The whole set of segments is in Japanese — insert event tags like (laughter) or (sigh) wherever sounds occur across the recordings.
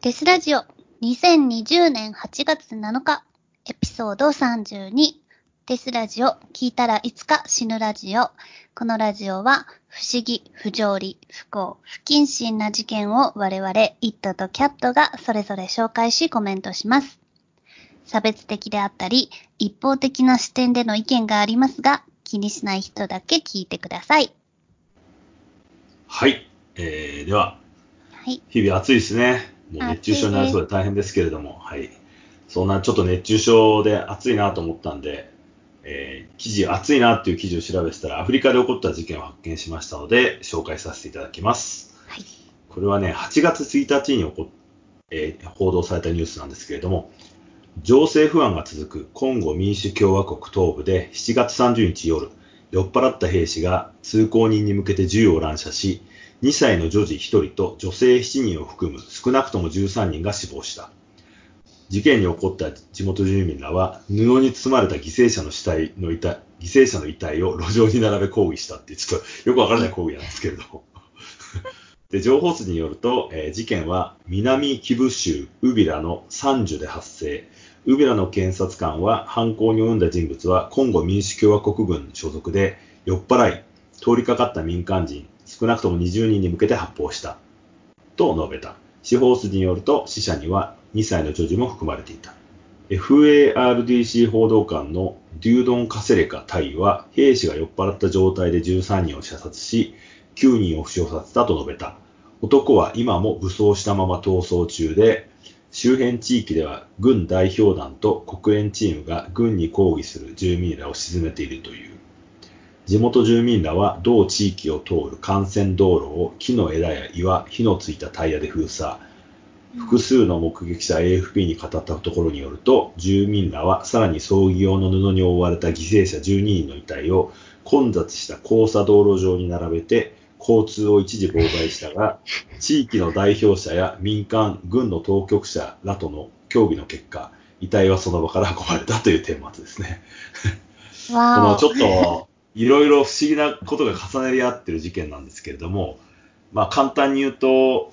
デスラジオ2020年8月7日エピソード32デスラジオ聞いたらいつか死ぬラジオこのラジオは不思議、不条理、不幸、不謹慎な事件を我々イットとキャットがそれぞれ紹介しコメントします。差別的であったり一方的な視点での意見がありますが気にしない人だけ聞いてください。はい。えー、では、はい。日々暑いですね。もう熱中症になりそうで大変ですけれども、はい。そんなちょっと熱中症で暑いなと思ったんで、えー、記事、暑いなっていう記事を調べてたら、アフリカで起こった事件を発見しましたので、紹介させていただきます。はい。これはね、8月1日に起こえー報道されたニュースなんですけれども、情勢不安が続くコンゴ民主共和国東部で7月30日夜、酔っ払った兵士が通行人に向けて銃を乱射し、2歳の女児1人と女性7人を含む少なくとも13人が死亡した。事件に起こった地元住民らは布に包まれた犠牲者の死体の遺体、犠牲者の遺体を路上に並べ抗議したってちょっとよくわからない抗議なんですけれども。(laughs) で、情報筋によると、えー事件は南キブ州ウビラの三樹で発生。ウビラの検察官は犯行に及んだ人物はコンゴ民主共和国軍所属で酔っ払い、通りかかった民間人少なくとも20人に向けて発砲した。と述べた。司法筋によると死者には2歳の女児も含まれていた。FARDC 報道官のデュードン・カセレカ大尉は兵士が酔っ払った状態で13人を射殺し、9人を負傷させたと述べた。男は今も武装したまま逃走中で、周辺地域では軍代表団と国連チームが軍に抗議する住民らを鎮めているという。地元住民らは同地域を通る幹線道路を木の枝や岩、火のついたタイヤで封鎖。複数の目撃者 AFP に語ったところによると、住民らはさらに葬儀用の布に覆われた犠牲者12人の遺体を混雑した交差道路上に並べて、交通を一時妨害したが、地域の代表者や民間、軍の当局者らとの協議の結果、遺体はその場から運ばれたという顛末ですね。(laughs) こ。のちょっと、いろいろ不思議なことが重なり合ってる事件なんですけれども、まあ簡単に言うと、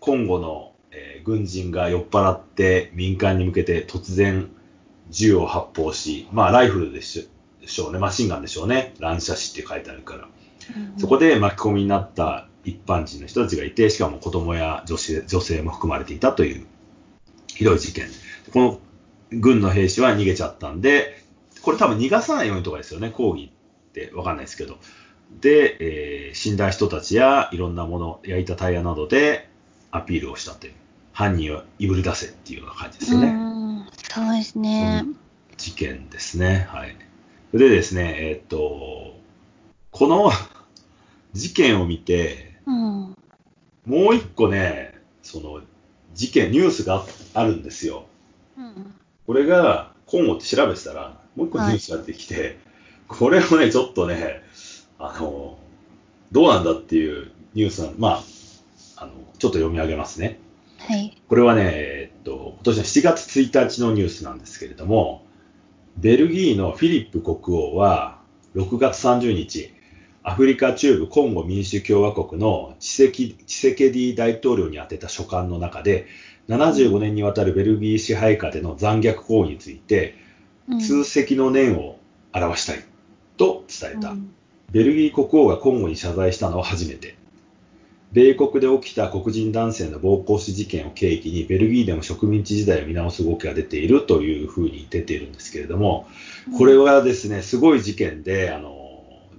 コンゴの、えー軍人が酔っ払って民間に向けて突然銃を発砲し、まあライフルでしょでしょうね、マシンガンでしょうね、乱射死って書いてあるから。そこで巻き込みになった一般人の人たちがいて、しかも子供や女性女性も含まれていたというひどい事件。この軍の兵士は逃げちゃったんで、これ多分逃がさないようにとかですよね、抗議ってわかんないですけど。で、えー死んだ人たちやいろんなもの、焼いたタイヤなどでアピールをしたという。犯人をいぶり出せっていうような感じですよね。うんそうですね。事件ですね。はい。でですね、えーっと、この (laughs) 事件を見て、うん。もう一個ね、その事件、ニュースがあるんですよ。うん。これが、今後って調べてたら、もう一個ニュースが出てきて、これをね、ちょっとね、あの、どうなんだっていうニュースなの、まあ、あの、ちょっと読み上げますね。はい。これはね、えっと、今年の7月1日のニュースなんですけれども、ベルギーのフィリップ国王は、6月30日、アフリカ中部コンゴ民主共和国のチセキチセケディ大統領に宛てた書簡の中で、75年にわたるベルギー支配下での残虐行為について、うん通責の念を表したいと伝えた。うんベルギー国王がコンゴに謝罪したのは初めて。米国で起きた黒人男性の暴行死事件を契機に、ベルギーでも植民地時代を見直す動きが出ているというふうに出ているんですけれども、これはですね、すごい事件で、あの、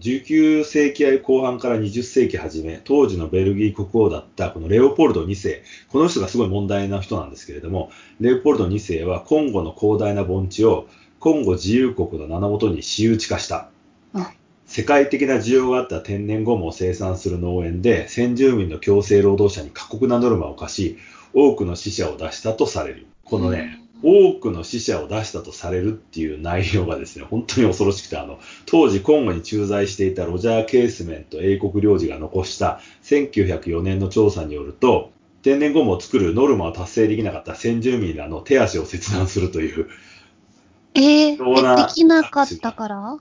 19世紀後半から20世紀初め、当時のベルギー国王だったこのレオポルド2世、この人がすごい問題な人なんですけれども、レオポルド2世はコンゴの広大な盆地をコンゴ自由国の名のもとに私有地化した。うん世界的な需要があった天然ゴムを生産する農園で先住民の強制労働者に過酷なノルマを課し多くの死者を出したとされるこのね、多くの死者を出したとされるっていう内容がですね本当に恐ろしくてあの当時コンゴに駐在していたロジャー・ケースメント英国領事が残した1904年の調査によると天然ゴムを作るノルマを達成できなかった先住民らの手足を切断するというえ貴重なー、できなかったから？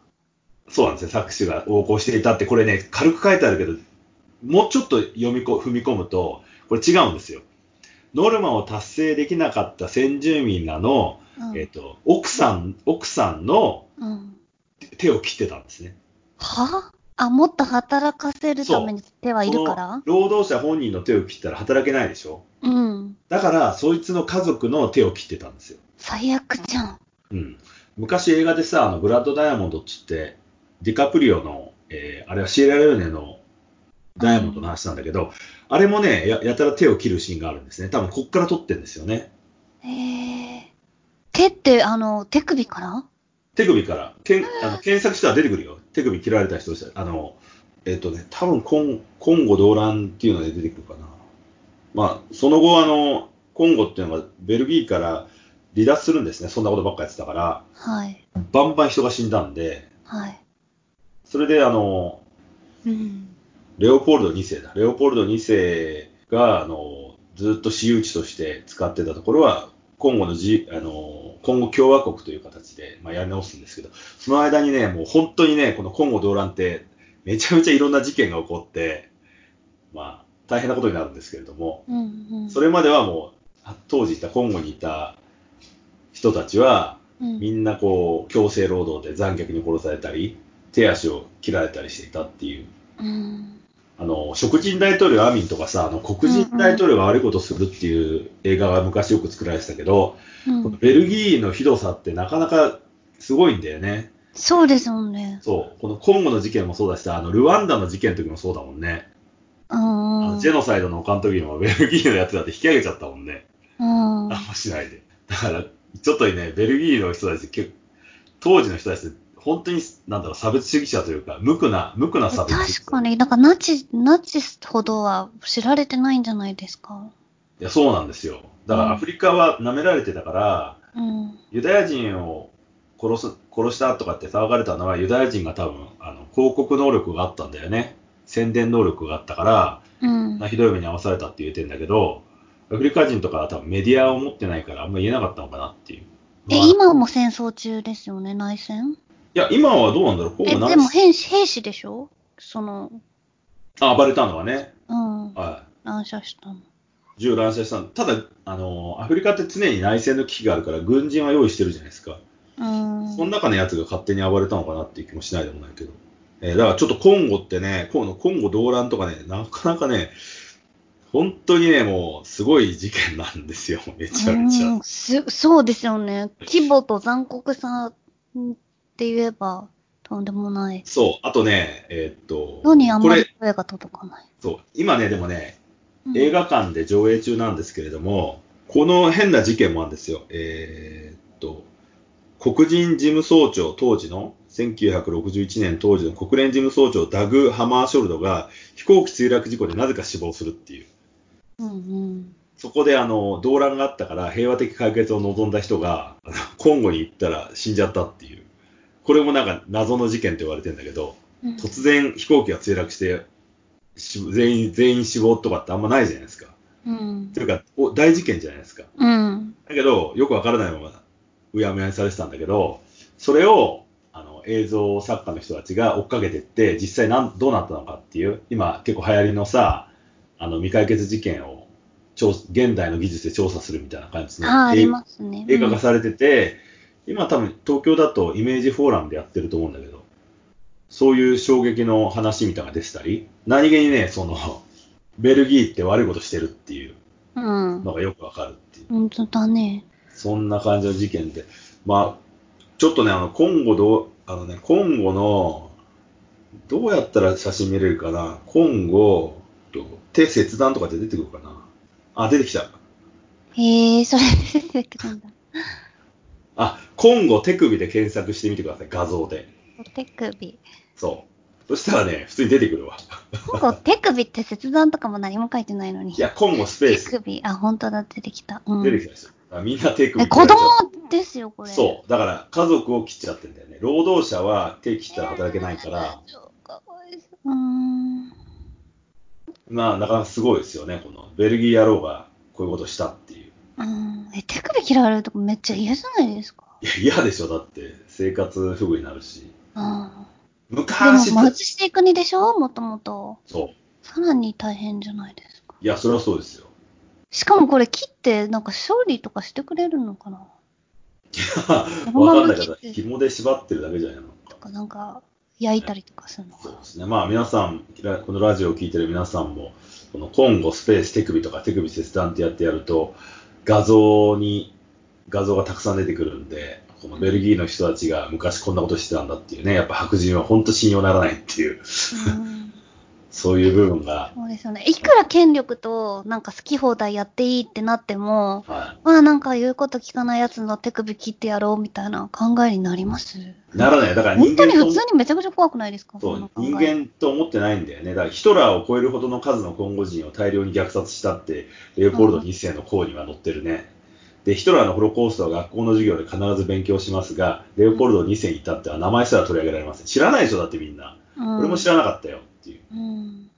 そうなんですね、作詞が横行していたって、これね、軽く書いてあるけど、もうちょっと読みこ踏み込むと、これ違うんですよ。ノルマを達成できなかった先住民らの、うんえっ、と、奥さん、奥さんのうん。手を切ってたんですね。は？あ、もっと働かせるために手はいるから？労働者本人の手を切ったら働けないでしょ？うん。だから、そいつの家族の手を切ってたんですよ。最悪じゃん。うん。昔映画でさ、あの、ブラッド・ダイヤモンドっつって、ディカプリオの、えーあれはシエラレオネのダイヤモンドの話なんだけど、あれもねや、やたら手を切るシーンがあるんですね。多分こっから撮ってるんですよね。へえ。手って、あの、手首から？手首から、けんあの検索したら出てくるよ。手首切られた人あの、えっ、とね、多分コン、コンゴ動乱っていうので出てくるかな。まあ、その後、あの、コンゴっていうのがベルギーから離脱するんですね。そんなことばっかやってたから、はい。バンバン人が死んだんで、はい。それであの、うん。レオポルド2世だ。レオポルド2世が、あの、ずっと私有地として使ってたところは、今後のじ、あの、今後共和国という形で、まあ、やり直すんですけど、その間にね、もう本当にね、この今後動乱って、めちゃめちゃいろんな事件が起こって、まあ、大変なことになるんですけれども、うんうん。それまではもう、当時いた、コンゴにいた人たちは、うん、みんなこう、強制労働で残虐に殺されたり、手足を切られたりしていたっていう、うん。あの、黒人大統領アミンとかさ、あの、黒人大統領が悪いことをするっていう映画が昔よく作られてたけど、うんこのベルギーのひどさってなかなかすごいんだよね。そうですもんね。そう。このコンゴの事件もそうだしさ、あの、ルワンダの事件の時もそうだもんね。あのジェノサイドの丘の時もベルギーのやつだって引き上げちゃったもんね。うん。あんましないで。だから、ちょっとね、ベルギーの人たち、結構当時の人たちって、本当に、なんだろう、差別主義者というか、無垢な、無垢な差別主義者。確かに、なんかナチ、ナチスほどは知られてないんじゃないですか？いや、そうなんですよ。だからアフリカは舐められてたから、うん。ユダヤ人を殺す、殺したとかって騒がれたのは、ユダヤ人が多分、あの、広告能力があったんだよね。宣伝能力があったから、うんまあ、。ひどい目に遭わされたって言ってんだけど、アフリカ人とかは多分メディアを持ってないから、あんま言えなかったのかなっていう。え、まあ今も戦争中ですよね、内戦？いや、今はどうなんだろう？今え、後何？でも兵士、兵士でしょ？その、あ、暴れたのはね。うん。は乱射したの。い。銃乱射したの。ただ、あの、アフリカって常に内戦の危機があるから、軍人は用意してるじゃないですか。うん。その中のやつが勝手に暴れたのかなっていう気もしないでもないけど。えーだからちょっとコンゴってね、このコンゴ動乱とかね、なかなかね、本当にね、もうすごい事件なんですよ。めちゃめちゃ。うんす、そうですよね。規模と残酷さって言えば、とんでもない。そう。あとね、えーっと、のにあんまり声が届かない。そう。今ね、でもね、うん映画館で上映中なんですけれども、この変な事件もあるんですよ。えーっと、黒人事務総長、当時の、1961年当時の国連事務総長ダグ・ハマーショルドが飛行機墜落事故でなぜか死亡するっていう。うんうん。そこであの、動乱があったから平和的解決を望んだ人が、コンゴに行ったら死んじゃったっていう。これもなんか謎の事件と言われてんだけど、うん突然飛行機が墜落して、し全員、全員死亡とかってあんまないじゃないですか。うんというか、お大事件じゃないですか。うん。だけど、よくわからないまま、うやむやにされてたんだけど、それを、あの、映像作家の人たちが追っかけてって、実際なん、どうなったのかっていう、今結構流行りのさ、あの、未解決事件を、調現代の技術で調査するみたいな感じのああ、りますね。映画化されてて、今多分東京だとイメージフォーラムでやってると思うんだけど、そういう衝撃の話みたいなのが出てたり、何気にね、その、ベルギーって悪いことしてるっていう。のがよくわかるっていう。本当だね。そんな感じの事件で。まあ、ちょっとね、あの、コンゴどう、あのね、コンゴの、どうやったら写真見れるかなコンゴ、と手切断とかって出てくるかなあ、出てきた。へえ、それで出てくるんだ。あ、コンゴ手首で検索してみてください、画像で。手首。そう。そしたらね、普通に出てくるわ。今後手首って切断とかも何も書いてないのに。いや、コンゴスペー手ス。首。あ、本当だ、出てきた。うん。出てきたでしょ。あみんな手首え、子供ですよ、これ。そう。だから、家族を切っちゃってんだよね。労働者は手切ったら働けないから、そうかわいそう。うーん。まあ、なかなかすごいですよね。この、ベルギー野郎がこういうことしたっていう。うん。え、手首切られるとこめっちゃ嫌じゃないですか？いや、嫌でしょ。だって、生活不具になるし。うん。でも昔って貧しい国でしょ？もともと。そう。さらに大変じゃないですか？いや、それはそうですよ。しかもこれ切って、なんか処理とかしてくれるのかな？わかんないけど、紐で縛ってるだけじゃないのとか、なんか、焼いたりとかするの。かそうですね。まあ皆さん、ラこのラジオを聞いてる皆さんも、このコンゴスペース手首とか手首切断ってやってやると、画像に、画像がたくさん出てくるんで、このベルギーの人たちが昔こんなことしてたんだっていうね、やっぱ白人は本当信用ならないっていう、うんそういう部分が、そうですよね。いくら権力となんか好き放題やっていいってなっても、はまあなんか言うこと聞かないやつの手首切ってやろうみたいな考えになります？い。ならない。だから人本当に普通にめちゃくちゃ怖くないですか？そう人間と思ってないんだよね。だからヒトラーを超えるほどの数のコンゴ人を大量に虐殺したって、レオポルド2世の項には載ってるね。で、ヒトラーのホロコーストは学校の授業で必ず勉強しますが、レオポルド2世に至っては名前すら取り上げられません。知らないでしょ、だってみんな。うん俺も知らなかったよっていう。うん。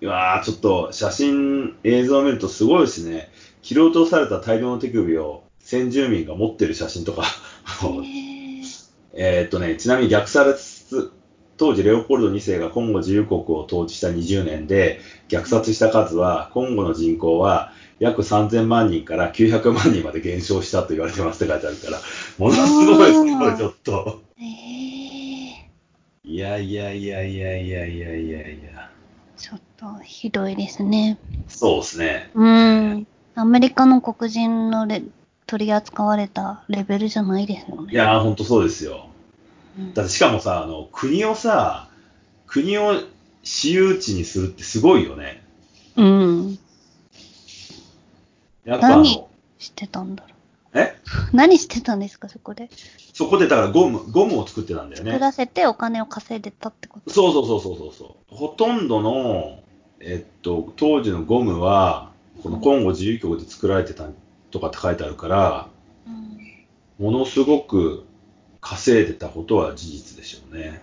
いやー、ちょっと写真、映像を見るとすごいですね。切り落とされた大量の手首を先住民が持ってる写真とか。えーっとね、ちなみに虐殺、当時レオポルド2世がコンゴ自由国を統治した20年で虐殺した数は、コンゴの人口は約3000万人から900万人まで減少したと言われてますって書いてあるから、ものすごいですね、これちょっと。へーいやいやいやいやいやいやいやいや。ちょっとひどいですね。そうですね。うん。アメリカの黒人のレ取り扱われたレベルじゃないですよね。いやー、ほんとそうですよ。うんだってしかもさ、あの、国をさ、国を私有地にするってすごいよね。うん。やっぱあ何の、してたんだろえ？う。何してたんですか、そこで？そこでだからゴム、ゴムを作ってたんだよね。作らせてお金を稼いでたってこと？そうそうそうそうそう。ほとんどの、えっと、当時のゴムは、このコンゴ自由局で作られてたとかって書いてあるから、うんものすごく稼いでたことは事実でしょうね。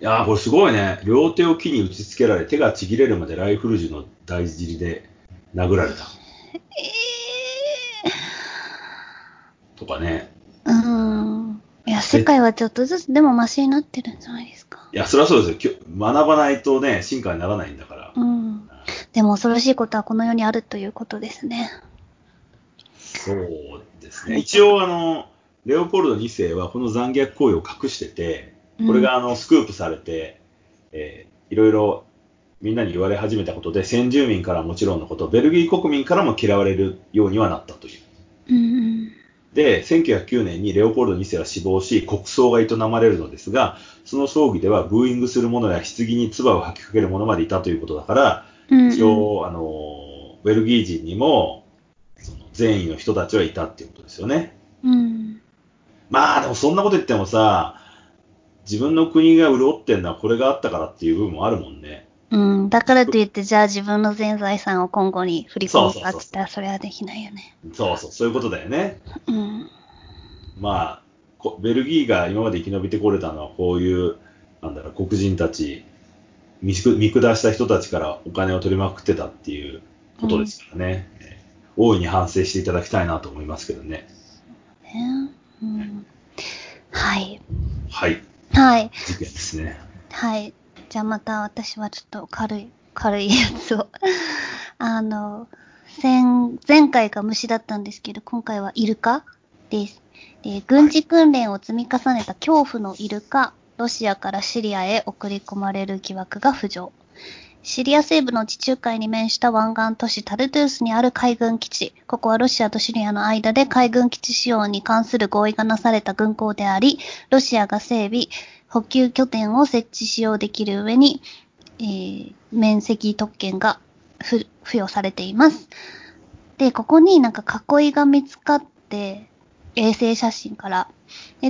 いやー、これすごいね。両手を木に打ち付けられ、手がちぎれるまでライフル銃の大尻で殴られた。えとかね。えうん。いや、世界はちょっとずつでもマシになってるんじゃないですか。いや、それはそうですよ。学ばないとね、進化にならないんだから。うん。でも恐ろしいことはこの世にあるということですね。そうですね。一応、あの、レオポルド2世はこの残虐行為を隠してて、これがあのスクープされて、えーいろいろみんなに言われ始めたことで、先住民からはもちろんのこと、ベルギー国民からも嫌われるようにはなったという。うん。うんで、1909年にレオポルド2世は死亡し、国葬が営まれるのですが、その葬儀ではブーイングする者や棺に唾を吐きかける者までいたということだから、うん。一応、あの、ベルギー人にも、その善意の人たちはいたっていうことですよね。うん。まあ、でもそんなこと言ってもさ、自分の国が潤ってんのはこれがあったからっていう部分もあるもんね。うん。だからといって、じゃあ自分の全財産を今後に振り込むかって言ったらそれはできないよね。そうそう、そういうことだよね。うん。まあ、こベルギーが今まで生き延びてこれたのは、こういう、なんだろう、黒人たち、見下した人たちからお金を取りまくってたっていうことですからね。えー大いに反省していただきたいなと思いますけどね。ねうん。はい。はい、はい。事件ですね。はい。じゃあまた私はちょっと軽い、軽いやつを。(laughs) あの、前、前回が虫だったんですけど、今回はイルカです。で、軍事訓練を積み重ねた恐怖のイルカ、ロシアからシリアへ送り込まれる疑惑が浮上。シリア西部の地中海に面した湾岸都市タルトゥースにある海軍基地。ここはロシアとシリアの間で海軍基地使用に関する合意がなされた軍港であり、ロシアが整備、補給拠点を設置使用できる上に、えー面積特権が付与されています。で、ここになんか囲いが見つかって、衛星写真から。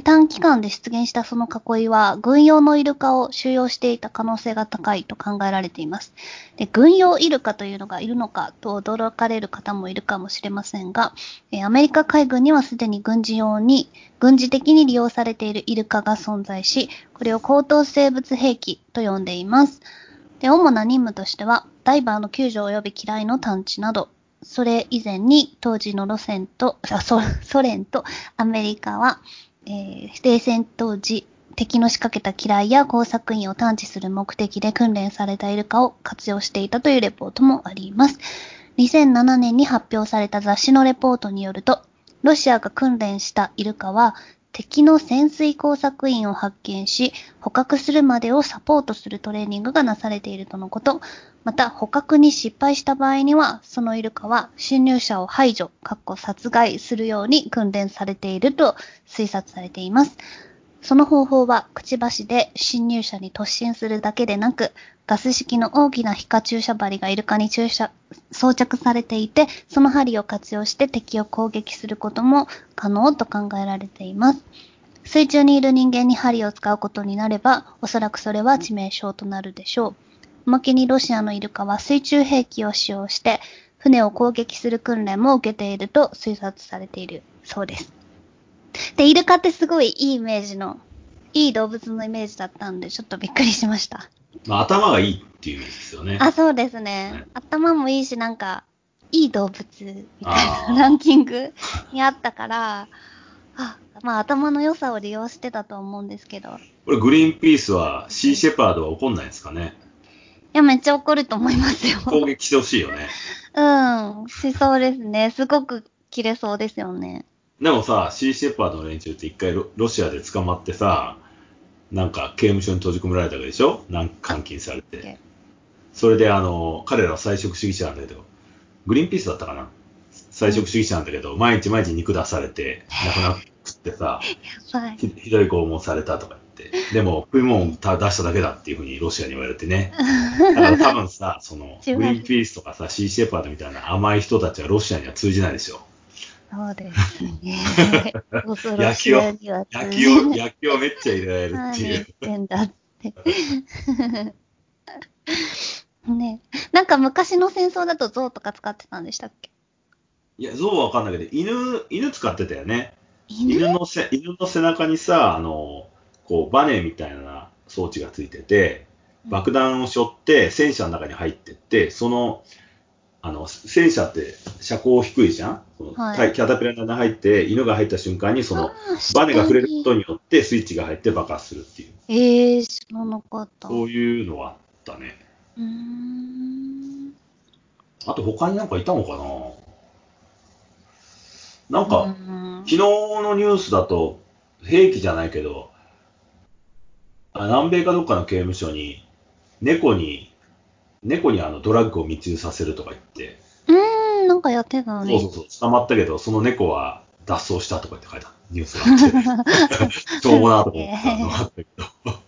短期間で出現したその囲いは、軍用のイルカを収容していた可能性が高いと考えられています。で、軍用イルカというのがいるのかと驚かれる方もいるかもしれませんが、アメリカ海軍にはすでに軍事用に、軍事的に利用されているイルカが存在し、これを高等生物兵器と呼んでいます。で、主な任務としては、ダイバーの救助及び機雷の探知など、それ以前に当時の路線と、ソソ連とアメリカは、えー冷戦当時、敵の仕掛けた機雷や工作員を探知する目的で訓練されたイルカを活用していたというレポートもあります。2007年に発表された雑誌のレポートによると、ロシアが訓練したイルカは、敵の潜水工作員を発見し、捕獲するまでをサポートするトレーニングがなされているとのこと。また、捕獲に失敗した場合には、そのイルカは侵入者を排除、かっこ殺害するように訓練されていると推察されています。その方法は、くちばしで侵入者に突進するだけでなく、ガス式の大きな皮下注射針がイルカに注射、装着されていて、その針を活用して敵を攻撃することも可能と考えられています。水中にいる人間に針を使うことになれば、おそらくそれは致命傷となるでしょう。おまけにロシアのイルカは水中兵器を使用して、船を攻撃する訓練も受けていると推察されているそうです。で、イルカってすごいいいイメージの、いい動物のイメージだったんで、ちょっとびっくりしました。まあ、頭がいいっていうイメージですよね。あ、そうですはねい。頭もいいし、なんか、いい動物みたいなランキングにあったから、あ、まあ頭の良さを利用してたと思うんですけど。いこれ、グリーンピースは、シーシェパードは怒んないんですかね？や、めっちゃ怒ると思いますよ。攻撃してほしいよね。うん、しそうですね。すごく切れそうですよね。でもさ、シーシェパードの連中って一回ロロシアで捕まってさ、なんか刑務所に閉じ込められたわけでしょ？なんか監禁されて。それであの、彼らは菜食主義者なんだけど、グリーンピースだったかな？菜食主義者なんだけど、毎日毎日肉出されて、亡 (laughs) くなってさ。ひひどい拷問されたとか言って、でも食い物をた出しただけだっていうふうにロシアに言われてね。だから多分さ、その、(laughs) グリーンピースとかさ、シーシェパードみたいな甘い人たちはロシアには通じないでしょ。そうですね。恐ろしいには野球を、野球をめっちゃ入れられるっていう何言っ。てんだって。ねなんか昔の戦争だと象とか使ってたんでしたっけ？いや、象はわかんないけど、犬、犬使ってたよね。犬？犬のせ、犬の背中にさ、あの、こう、バネみたいな装置がついてて、爆弾を背負って戦車の中に入ってって、その、あの、戦車って車高低いじゃん、そのはいキャタピラの中に入って、犬が入った瞬間に、その、バネが触れることによってスイッチが入って爆発するっていう、えー、知らなかった。うそういうのはあったね。ーん。あと他になんかいたのかな？なんか、うん昨日のニュースだと、兵器じゃないけど、あ南米かどっかの刑務所に、猫に、猫にあのドラッグを密輸させるとか言って、うーん、なんかやってたのに。そうそうそう、捕まったけど、その猫は脱走したとかって書いてあるニュースがあって、(laughs) しょうもなと思ったのがあったけど、(laughs)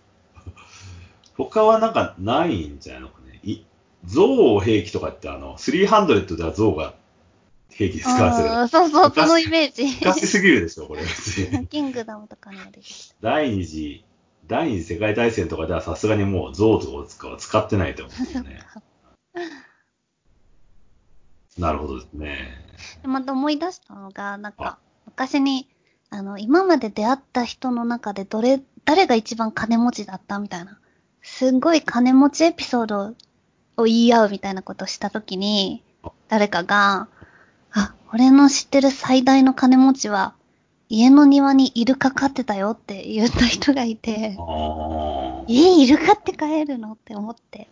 他はなんかないんじゃないのかね。い象兵器とかってあの、300では象が兵器で使われてるそうそう、昔そのイメージ。昔すぎるでしょ、これ。(laughs) キングダムとかにも出てきた。第二次、第二次世界大戦とかではさすがにもう象とかは使ってないと思うんですね。(laughs) なるほどですね。でまた思い出したのが、なんあか、昔に、あの、今まで出会った人の中でどれ、誰が一番金持ちだったみたいな。すんごい金持ちエピソードを言い合うみたいなことをしたときに、誰かが、あ、俺の知ってる最大の金持ちは、家の庭にイルカ飼ってたよって言った人がいてあ、あ。え、イルカって飼えるのって思って。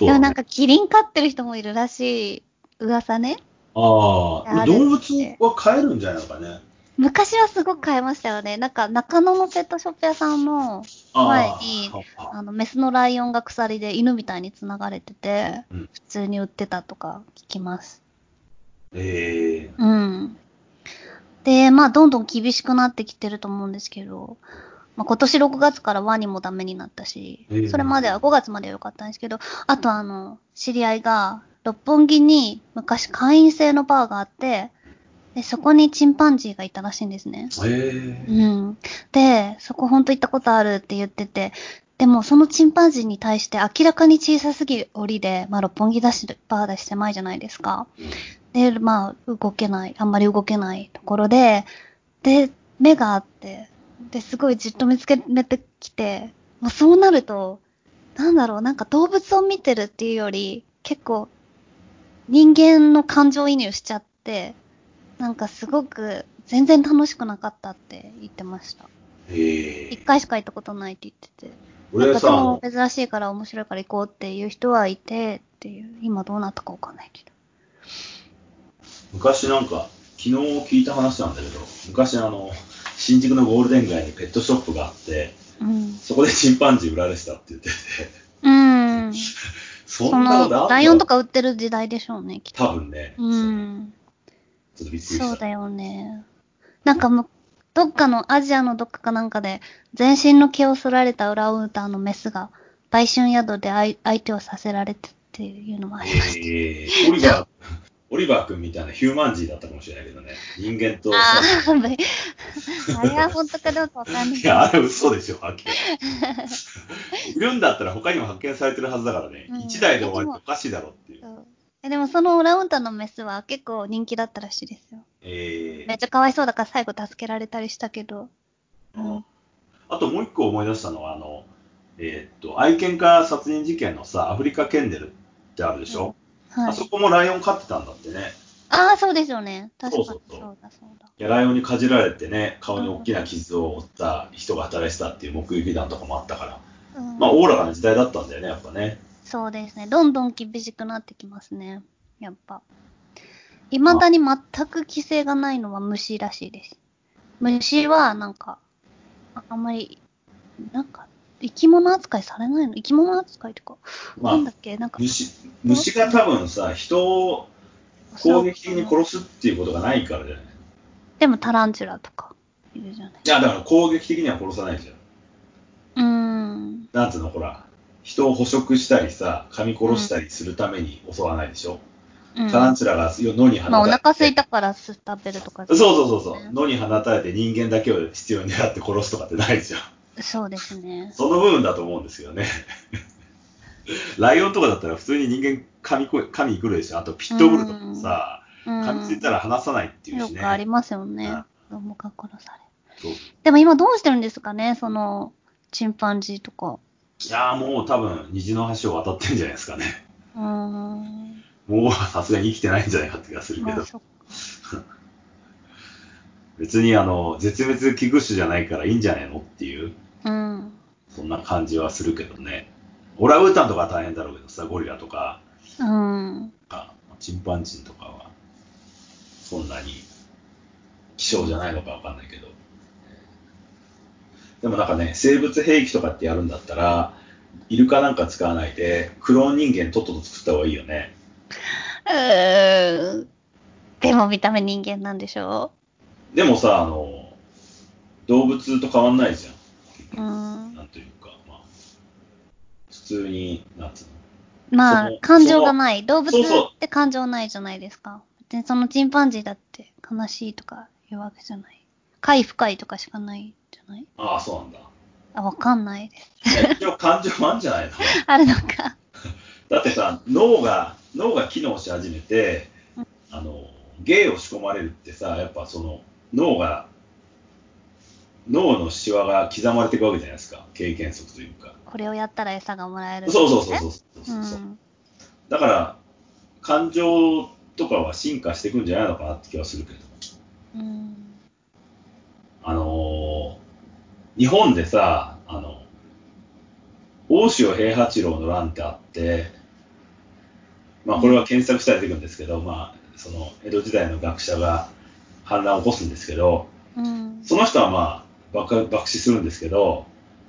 でもなんかキリン飼ってる人もいるらしい噂ね。ああ、あ動物は飼えるんじゃないのかね？昔はすごく飼いましたよね。なんか中野のペットショップ屋さんの前に、ああの、メスのライオンが鎖で犬みたいに繋がれてて、うん普通に売ってたとか聞きます。ええうん。で、まあ、どんどん厳しくなってきてると思うんですけど、まあ、今年6月からワニもダメになったし、ええそれまでは5月までは良かったんですけど、あとあの、知り合いが、六本木に昔会員制のバーがあって、で、そこにチンパンジーがいたらしいんですね。ええうん。で、そこほんと行ったことあるって言ってて、でもそのチンパンジーに対して明らかに小さすぎる檻で、まあ六本木だし、バーだし狭いじゃないですか。で、まあ動けない、あんまり動けないところで、で、目があって、で、すごいじっと見つけてきて、もうそうなると、なんだろう、なんか動物を見てるっていうより、結構人間の感情移入しちゃって、なんかすごく全然楽しくなかったって言ってました。ええ一回しか行ったことないって言ってて。俺はさ、珍しいから面白いから行こうっていう人はいてっていう、今どうなったかわかんないけど。昔なんか、昨日聞いた話なんだけど、昔あの、新宿のゴールデン街にペットショップがあって、うん。そこでチンパンジー売られてたって言ってて、うん。(laughs) そんなことあんのライオンとか売ってる時代でしょうね、きっと。多分ね、うん。ちょっとびっくりした。そうだよね。なんかむ、どっかのアジアのどっかかなんかで、全身の毛を剃られたオランウータンのメスが、売春宿で相相手をさせられてっていうのもありました。えー、オリバー、オリバー君みたいなヒューマンジーだったかもしれないけどね、人間と。さ、ああ、べあれは本当かどうかわかんない。いや、あれ嘘でしょ、はっきり。いるんだったら他にも発見されてるはずだからね、うん。一台で終わりっておかしいだろっていう。えでもそのオランウータンのメスは結構人気だったらしいですよ。えー。めっちゃかわいそうだから最後助けられたりしたけど。うん。あともう一個思い出したのは、あの、えーっと、愛犬家殺人事件のさ、アフリカケンネルってあるでしょ、はいあそ。こもライオン飼ってたんだってね。ああ、そうですよね。確かに。そうそうだそうだ。いやライオンにかじられてね、顔に大きな傷を負った人が働いてたっていう目撃談とかもあったから、うんまあ、おおらかな時代だったんだよね、やっぱね。そうですね。どんどん厳しくなってきますね。やっぱ。未だに全く規制がないのは虫らしいです。虫はなんか、ああんまり、なんか、生き物扱いされないの？生き物扱いとか、まあなんだっ、け？なんか、虫、虫が多分さ、人を攻撃的に殺すっていうことがないからじゃない？でもタランチュラとかいるじゃない。いや、だから攻撃的には殺さないじゃん。うーん。なんつうの、ほら、人を捕食したりさ、噛み殺したりするために襲わないでしょ？うん、タランチュラが野に放たれて、まあお腹空いたからす食べるとか。そうそうそうそう、ね野に放たれて人間だけを必要に狙って殺すとかってないじゃん。そうですね。その部分だと思うんですよね。(laughs) ライオンとかだったら普通に人間噛みこ噛みに来るでしょ。あとピットブルとかもさ、うん。噛みついたら離さないっていうしね。よくありますようんね。子供が殺され。でも今どうしてるんですかね？その、チンパンジーとか。いやーもう多分虹の橋を渡ってんじゃないですかね。うーん。もうさすがに生きてないんじゃないかって気がするけど。(laughs) 別にあの、絶滅危惧種じゃないからいいんじゃないのっていう、うん。そんな感じはするけどね。オランウータンとかは大変だろうけどさ、ゴリラとか、うん。あチンパンジーとかは、そんなに希少じゃないのかわかんないけど。でもなんかね、生物兵器とかってやるんだったら、イルカなんか使わないで、クローン人間とっとと作った方がいいよね。うーん。でも見た目人間なんでしょでもさ、あの、動物と変わんないじゃん。ううん。なんというか、まあ、普通に、なんつうの？まあ感情がない。動物って感情ないじゃないですか。別にそのチンパンジーだって悲しいとかいうわけじゃない。快不快とかしかないじゃない？ああ、そうなんだ。あ、わかんないです。一応感情もあるんじゃないの？(laughs) あるのか。(laughs) だってさ、脳が、脳が機能し始めて、あの、芸を仕込まれるってさ、やっぱその、脳が、脳のシワが刻まれていくわけじゃないですか。経験則というか。これをやったら餌がもらえる、そうそうそうそうそううそうそう、ん。だから、感情とかは進化していくんじゃないのかなって気はするけど。うん。あのー日本でさ、あの、大塩平八郎の乱ってあって、まあこれは検索したら出てくるんですけど、まあその江戸時代の学者が反乱を起こすんですけど、うん。その人はまあ爆爆死するんですけど、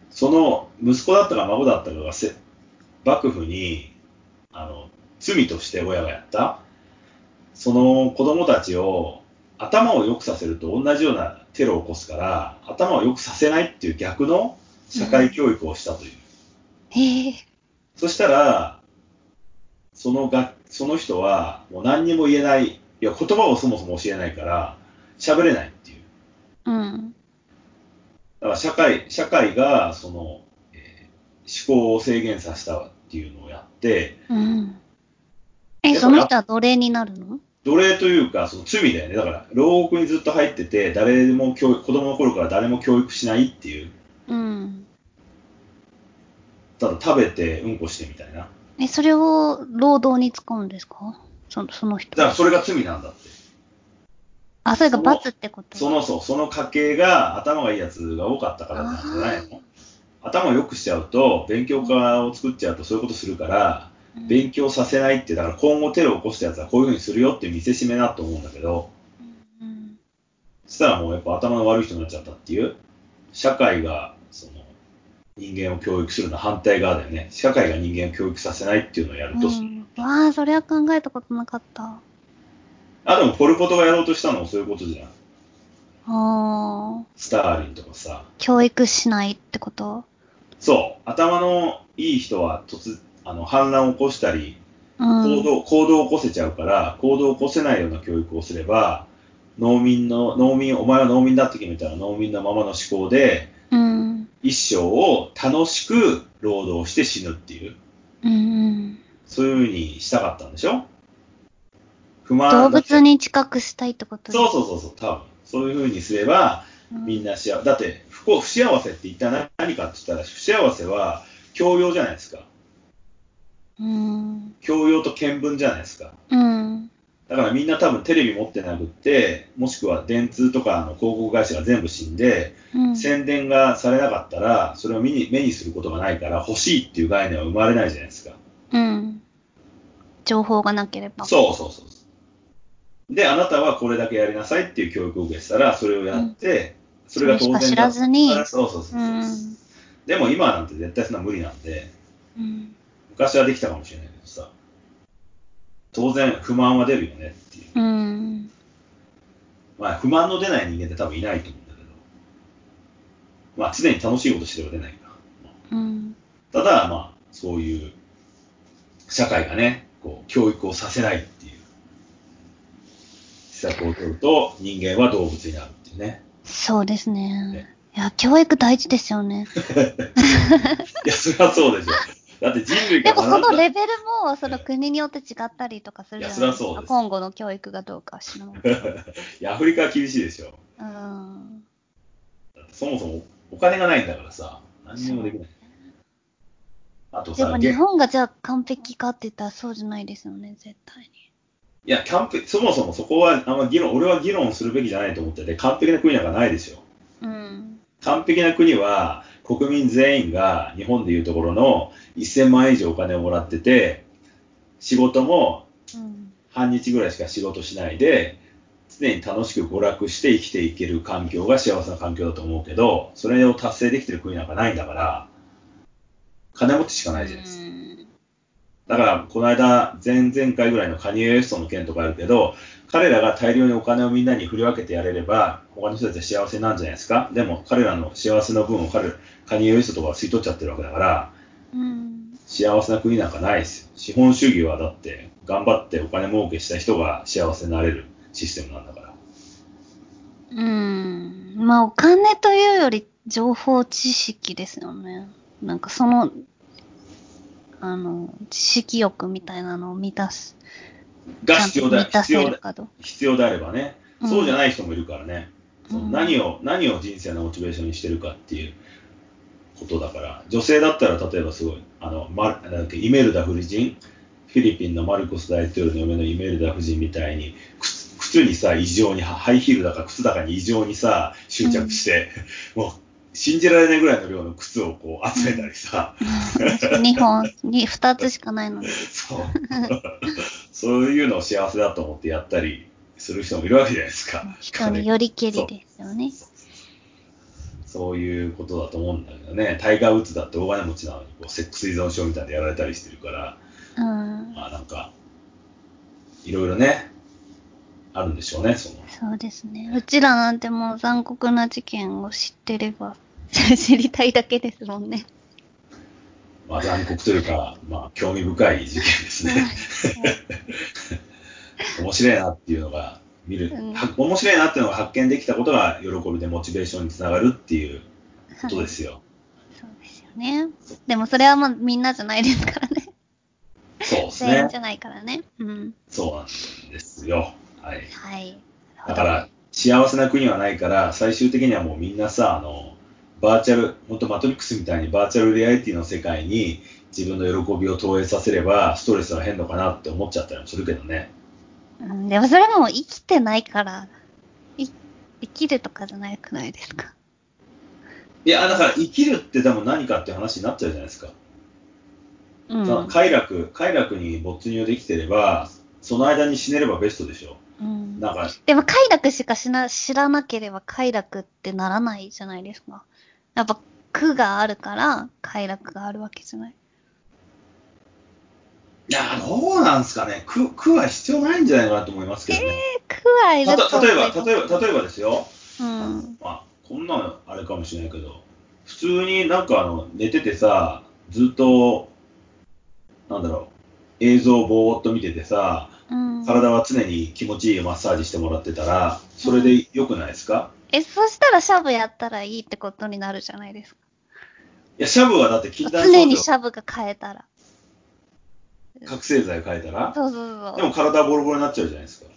その息子だったか孫だったかがせ幕府にあの罪として親がやった、その子供たちを頭を良くさせると同じようなテロを起こすから、頭を良くさせないっていう逆の社会教育をしたという。へえ。そしたら、そのがその人はもう何にも言えない、いや言葉をそもそも教えないから、喋れないっていう。うん。だから社会、社会が、その、えー思考を制限させたっていうのをやって、うん。え、その人は奴隷になるの？奴隷というか、その罪だよね。だから、牢獄にずっと入ってて、誰も教育、子供の頃から誰も教育しないっていう、うん。ただ食べてうんこしてみたいな。え、それを労働に使うんですか？その、その人だからそれが罪なんだって。あ、それが罰ってことその、そう、その家系が頭がいいやつが多かったからなんじゃないの？頭を良くしちゃうと、勉強家を作っちゃうとそういうことするから、勉強させないって、だから今後テロを起こしたやつはこういうふうにするよって見せしめだと思うんだけど、うんそしたらもうやっぱ頭の悪い人になっちゃったっていう、社会がその人間を教育するの反対側だよね。社会が人間を教育させないっていうのをやると、うん。わあ、それは考えたことなかった。あ、でもポルポトがやろうとしたのもそういうことじゃん。ああ、スターリンとかさ。教育しないってこと？そう、頭のいい人は突あの反乱を起こしたり、うん。行動、行動を起こせちゃうから、行動を起こせないような教育をすれば、農民の、農民、お前は農民だって決めたら農民のままの思考で、うん。一生を楽しく労働して死ぬっていう、うんうん。そういうふうにしたかったんでしょ？動物に近くしたいってことそうそうそうそう、多分。そういうふうにすれば、うんみんな幸せ。だって、不幸、不幸せって一体何かって言ったら、不幸せは教養じゃないですか。うん。教養と見聞じゃないですか。うん。だからみんな多分テレビ持ってなくって、もしくは電通とかの広告会社が全部死んで、うん。宣伝がされなかったら、それを見に目にすることがないから、欲しいっていう概念は生まれないじゃないですか。うん。情報がなければ。そうそうそう。で、あなたはこれだけやりなさいっていう教育を受けてたら、それをやって、それが当然だ知らずにあそうそうそうそう、うん。でも今なんて絶対そんな無理なんで、うん。昔はできたかもしれないけどさ、当然不満は出るよねっていう。うん。まあ、不満の出ない人間って多分いないと思うんだけど、まあ、常に楽しいことしては出ないから。うん。ただ、まあ、そういう、社会がね、こう、教育をさせないっていう、施策を取ると、人間は動物になるっていうね。そうですねね。いや、教育大事ですよね。(laughs) いや、それはそうでしょ。だって人類でもが学んだそのレベルも、その国によって違ったりとかするじゃないです今後の教育がどうかは知らない。(laughs) いや、アフリカは厳しいでしょ。うん。そもそもお金がないんだからさ、何にもできない。あとさ、でも日本がじゃあ完璧かって言ったらそうじゃないですよね、絶対に。いや、完璧、そもそもそこは、あんま議論、俺は議論するべきじゃないと思ってて、完璧な国なんかないですよ。うん。完璧な国は、国民全員が日本でいうところの1000万円以上お金をもらってて、仕事もうん。半日ぐらいしか仕事しないで、常に楽しく娯楽して生きていける環境が幸せな環境だと思うけど、それを達成できてる国なんかないんだから、金持ちしかないじゃないですか。だから、この間、前々回ぐらいのカニエ・ウエストの件とかあるけど、彼らが大量にお金をみんなに振り分けてやれれば、他の人たちは幸せなんじゃないですか？でも、彼らの幸せの分を彼カニエ・ウエストとかは吸い取っちゃってるわけだから、うん。幸せな国なんかないですよ。資本主義はだって、頑張ってお金儲けした人が幸せになれるシステムなんだから。うん。まあ、お金というより情報知識ですよね。なんかその、あの、知識欲みたいなのを満たす。が必要だ、必要だ、必要であればね。うん。そうじゃない人もいるからね。うん。何を、何を人生のモチベーションにしてるかっていうことだから、女性だったら例えばすごい、あの、ま、なんだっけ、イメルダ夫人、フィリピンのマルコス大統領の嫁のイメルダ夫人みたいに、靴靴にさ、異常に、ハイヒールだか靴だかに異常にさ、執着して、もう、信じられないぐらいの量の靴をこう集めたりさ、2本に2つしかないのに。そう。そういうのを幸せだと思ってやったりする人もいるわけじゃないですか。人によりけりですよね。そういうことだと思うんだけどね、タイガー・ウッズだって大金持ちなのにこうセックス依存症みたいなのやられたりしてるから、うん。まあなんか、いろいろね、あるんでしょうね、その。そうですね。うちらなんてもう残酷な事件を知ってれば、(laughs) 知りたいだけですもんね。まあ残酷というか、まあ興味深い事件ですね。(laughs) 面白いなっていうのが見る、うんは面白いなっていうのが発見できたことが喜びでモチベーションにつながるっていうことですよ。そうですよね。でもそれはもうみんなじゃないですからね。そうですね全員じ。ゃないからね。うん。そうなんですよ。はい。はい。だから、幸せな国はないから、最終的にはもうみんなさ、あの、バーチャル、本当マトリックスみたいにバーチャルリアリティの世界に自分の喜びを投影させれば、ストレスは変のかなって思っちゃったりもするけどね。うん、でもそれも生きてないから、い生きるとかじゃなくないですか？いや、だから生きるってでも何かって話になっちゃうじゃないですか。うん。快楽、快楽に没入できてれば、その間に死ねればベストでしょ。うんなんか、でも快楽しかしな知らなければ快楽ってならないじゃないですか。やっぱ苦があるから快楽があるわけじゃない。いや、どうなんですかね。苦、苦は必要ないんじゃないかなと思いますけどね。苦はいるとた例えば、例えば、例えばですよ。ば、うん。まあ、こんなのあれかもしれないけど、普通になんかあの、寝ててさ、ずっと、なんだろう、映像をぼーっと見ててさ、うん、体は常に気持ちいいマッサージしてもらってたら、それで良くないですか、え、そしたらシャブやったらいいってことになるじゃないですか。いや、シャブはだって禁断症常に状シャブが変えたら。覚醒剤変えたら、そうそうそう。でも体はボロボロになっちゃうじゃないですか。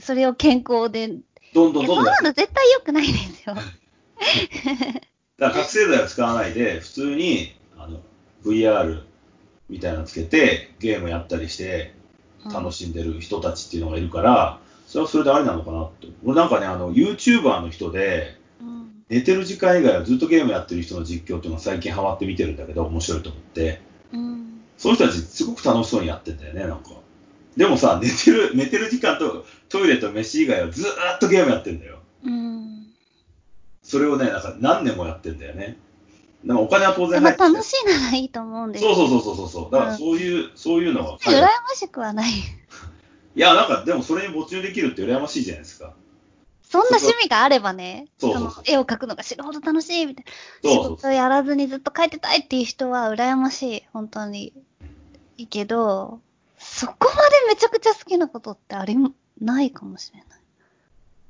それを健康で。どんどんえ、どんどん。だかそんなの絶対良くないですよ。ら覚醒剤を使わないで、普通にあの VR みたいなのつけて、ゲームやったりして、楽しんでる人たちっていうのがいるから、それはそれでありなのかなって。俺なんかね、あの、YouTuber の人で、うん。寝てる時間以外はずっとゲームやってる人の実況っていうのを最近ハマって見てるんだけど、面白いと思って。うん。その人たちすごく楽しそうにやってんだよね、なんか。でもさ、寝てる、寝てる時間とトイレと飯以外はずーっとゲームやってんだよ。うん。それをね、なんか何年もやってんだよね。でもお金は当然まあ入ってて楽しいならいいと思うんですそうそうそうそうそう。だからそういう、そういうのは、羨ましくはない。いや、なんかでもそれに没入できるって羨ましいじゃないですか。そんな趣味があればね、その絵を描くのが死ぬほど楽しいみたいな。仕事やらずにずっと描いてたいっていう人は羨ましい。本当に。いいけど、そこまでめちゃくちゃ好きなことってありもないかもしれない。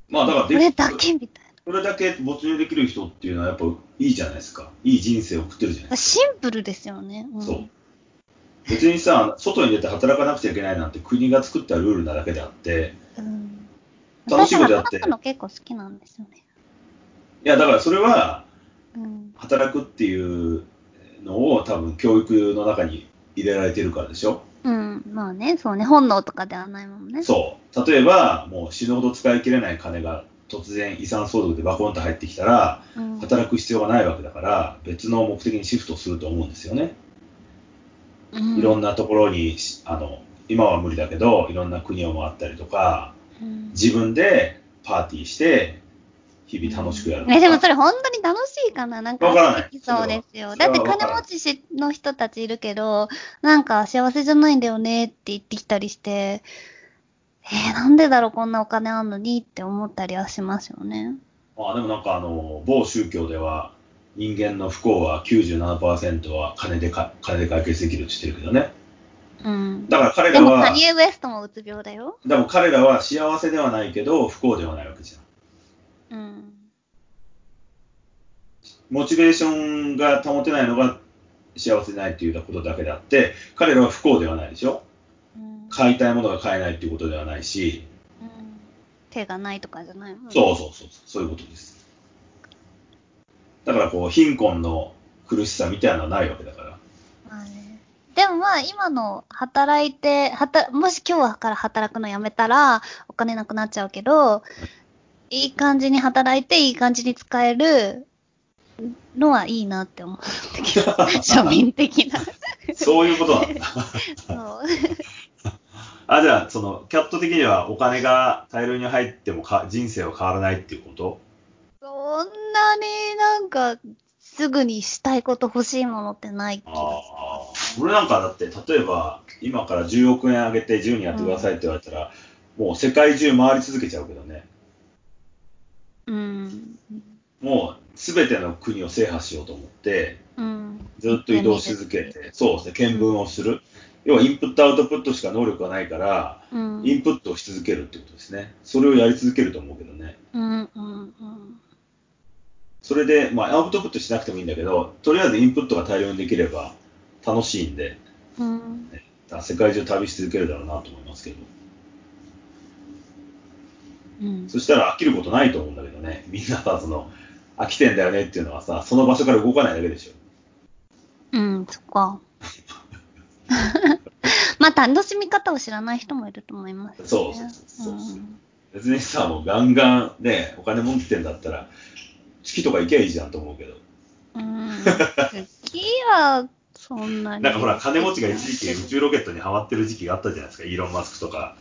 まあだからでこれだけみたいそれだけ没入できる人っていうのはやっぱいいじゃないですか。いい人生を送ってるじゃないな。ですシンプルですよね。んか。そう。別にさ、外に出て働かなくちゃいけないなんて国が作ったルールなだけであって、うん。楽しいことやって私働くの結構好きなんですよね。いやだからそれはうん。働くっていうのを多分教育の中に入れられてるからでしょ？うん。まあね、そうね。本能とかではないもんね。そう。例えば、もう死ぬほど使い切れない金が突然遺産相続でバコンと入ってきたら、うん。働く必要がないわけだから、別の目的にシフトすると思うんですよね。うんいろんなところに、あの、今は無理だけど、いろんな国を回ったりとか、うん自分でパーティーして、日々楽しくやるとか。ね、でもそれ本当に楽しいかな？なんか。わからないそうですよ。そだって金持ちしの人たちいるけど、なんか幸せじゃないんだよねって言ってきたりして、えー、なんでだろうこんなお金あんのにって思ったりはしますよね。まあでもなんかあの、某宗教では、人間の不幸は97%は金でか金で解決できるって言ってるけどね。うん。だから彼でも、らは、カニエ・ウエストもうつ病だよ。でも彼らは幸せではないけど、不幸ではないわけじゃん。うん。モチベーションが保てないのが幸せでないっていうことだけであって、彼らは不幸ではないでしょうん買いたいものが買えないっていうことではないし、うん手がないとかじゃないもんねそうそうそう、そういうことです。だからこう、貧困の苦しさみたいなのはないわけだから。まあねでもまあ今の働いて、はたもし今日から働くのやめたらお金なくなっちゃうけど、いい感じに働いていい感じに使えるのはいいなって思うんだけど、(laughs) 庶民的な。そういうことなんだ。そう。あ、じゃあ、その、キャット的にはお金が大量に入ってもか人生は変わらないっていうこと？そんなになんかすぐにしたいこと欲しいものってない気がああ、俺なんかだって、例えば、今から10億円あげて10人やってくださいって言われたら、もう世界中回り続けちゃうけどね。うん。もう、すべての国を制覇しようと思って、うん。ずっと移動し続けて、そうですね、見聞をする。要は、インプットアウトプットしか能力がないから、うん。インプットをし続けるってことですね。それをやり続けると思うけどね。うん。うん。うん。それで、まあ、アウトプットしなくてもいいんだけど、とりあえずインプットが大量にできれば楽しいんで、うん。世界中旅し続けるだろうなと思いますけど。うん。そしたら飽きることないと思うんだけどね。みんなさ、その、飽きてんだよねっていうのはさ、その場所から動かないだけでしょ。うん、そっか。(laughs) まあ、楽しみ方を知らない人もいると思います、ね。そうそうそうそううん別にさ、もうガンガンね、お金持ってんだったら、月とか行けばいいじゃんと思うけど。うん。次は、そそんなに。なんかほら、金持ちが一時期宇宙ロケットにハマってる時期があったじゃないですか、イーロン・マスクとか。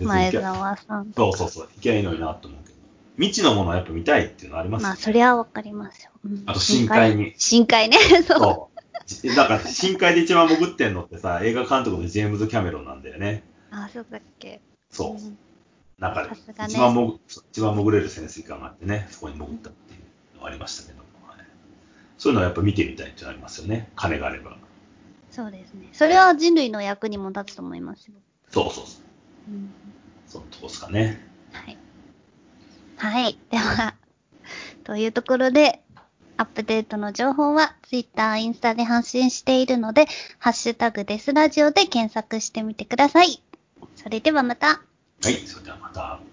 うん。前澤さん。そうそうそう、いけばいいのになと思うけど。未知のものはやっぱ見たいっていうのありますよまあ、そりゃわかりますよ。うんあと深海に。深海ね。(laughs) そう。だから、深海で一番潜ってんのってさ、映画監督のジェームズ・キャメロンなんだよね。あ、そうだっけ。そう。ん中で一番潜一番潜れる潜水艦があってね、そこに潜ったっていうのがありましたけども、はいそういうのはやっぱ見てみたいっていうのありますよね。金があれば。そうですね。それは人類の役にも立つと思いますよ。そうそうそう。うんそのとこですかね。はい。はい。では、というところで、アップデートの情報は Twitter、インスタで発信しているので、ハッシュタグデスラジオで検索してみてください。それではまた。はい、それではまた。